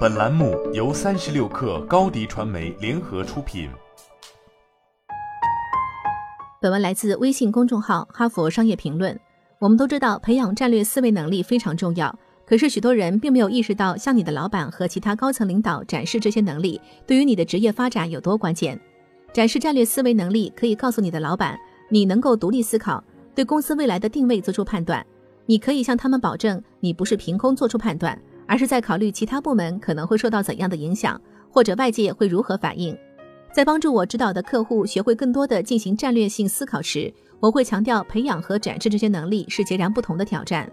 本栏目由三十六氪高低传媒联合出品。本文来自微信公众号《哈佛商业评论》。我们都知道，培养战略思维能力非常重要。可是，许多人并没有意识到，向你的老板和其他高层领导展示这些能力，对于你的职业发展有多关键。展示战略思维能力，可以告诉你的老板，你能够独立思考，对公司未来的定位做出判断。你可以向他们保证，你不是凭空做出判断，而是在考虑其他部门可能会受到怎样的影响，或者外界会如何反应。在帮助我指导的客户学会更多的进行战略性思考时，我会强调培养和展示这些能力是截然不同的挑战。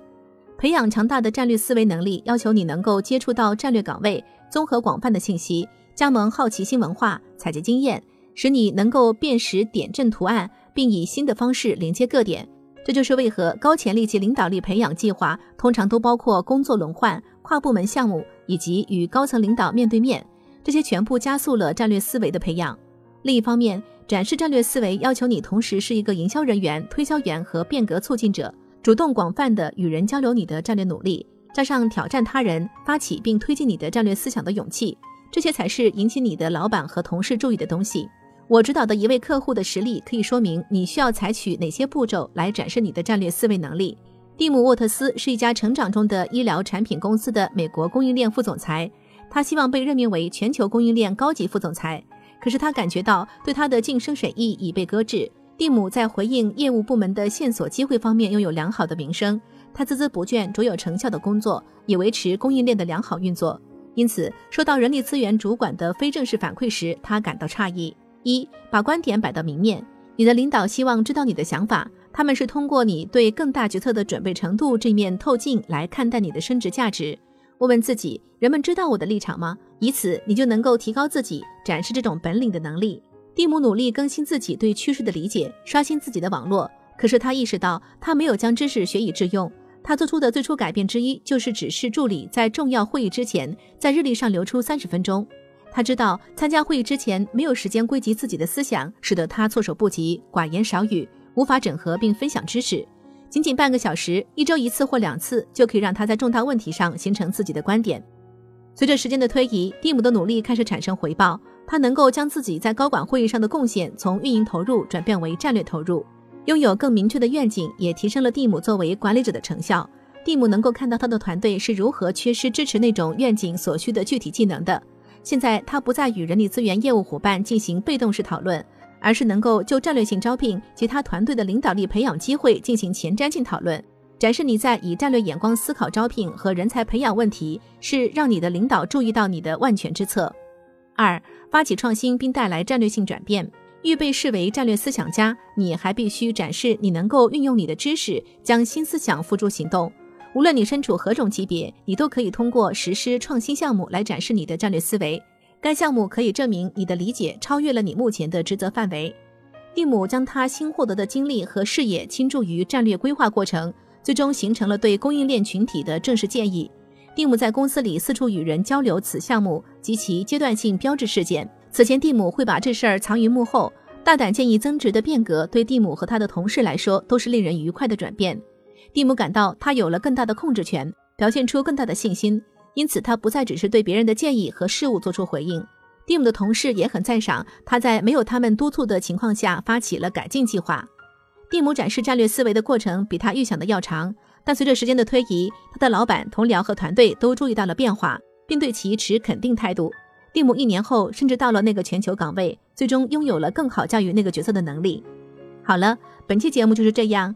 培养强大的战略思维能力，要求你能够接触到战略岗位，综合广泛的信息，加盟好奇心文化，采集经验，使你能够辨识点阵图案，并以新的方式连接各点。这就是为何高潜力及领导力培养计划通常都包括工作轮换、跨部门项目以及与高层领导面对面。这些全部加速了战略思维的培养。另一方面，展示战略思维要求你同时是一个营销人员、推销员和变革促进者，主动广泛的与人交流你的战略努力，加上挑战他人、发起并推进你的战略思想的勇气，这些才是引起你的老板和同事注意的东西。我指导的一位客户的实例可以说明你需要采取哪些步骤来展示你的战略思维能力。蒂姆·沃特斯是一家成长中的医疗产品公司的美国供应链副总裁，他希望被任命为全球供应链高级副总裁，可是他感觉到对他的晋升审议已被搁置。蒂姆在回应业务部门的线索机会方面拥有良好的名声，他孜孜不倦、卓有成效的工作以维持供应链的良好运作。因此，收到人力资源主管的非正式反馈时，他感到诧异。一把观点摆到明面，你的领导希望知道你的想法，他们是通过你对更大决策的准备程度这面透镜来看待你的升值价值。问问自己，人们知道我的立场吗？以此你就能够提高自己展示这种本领的能力。蒂姆努力更新自己对趋势的理解，刷新自己的网络。可是他意识到，他没有将知识学以致用。他做出的最初改变之一，就是指示助理在重要会议之前，在日历上留出三十分钟。他知道参加会议之前没有时间归集自己的思想，使得他措手不及、寡言少语，无法整合并分享知识。仅仅半个小时，一周一次或两次，就可以让他在重大问题上形成自己的观点。随着时间的推移，蒂姆的努力开始产生回报。他能够将自己在高管会议上的贡献从运营投入转变为战略投入，拥有更明确的愿景，也提升了蒂姆作为管理者的成效。蒂姆能够看到他的团队是如何缺失支持那种愿景所需的具体技能的。现在他不再与人力资源业务伙伴进行被动式讨论，而是能够就战略性招聘及他团队的领导力培养机会进行前瞻性讨论，展示你在以战略眼光思考招聘和人才培养问题，是让你的领导注意到你的万全之策。二，发起创新并带来战略性转变，预备视为战略思想家，你还必须展示你能够运用你的知识，将新思想付诸行动。无论你身处何种级别，你都可以通过实施创新项目来展示你的战略思维。该项目可以证明你的理解超越了你目前的职责范围。蒂姆将他新获得的经历和视野倾注于战略规划过程，最终形成了对供应链群体的正式建议。蒂姆在公司里四处与人交流此项目及其阶段性标志事件。此前，蒂姆会把这事儿藏于幕后。大胆建议增值的变革，对蒂姆和他的同事来说都是令人愉快的转变。蒂姆感到他有了更大的控制权，表现出更大的信心，因此他不再只是对别人的建议和事物做出回应。蒂姆的同事也很赞赏他在没有他们督促的情况下发起了改进计划。蒂姆展示战略思维的过程比他预想的要长，但随着时间的推移，他的老板、同僚和团队都注意到了变化，并对其持肯定态度。蒂姆一年后甚至到了那个全球岗位，最终拥有了更好驾驭那个角色的能力。好了，本期节目就是这样。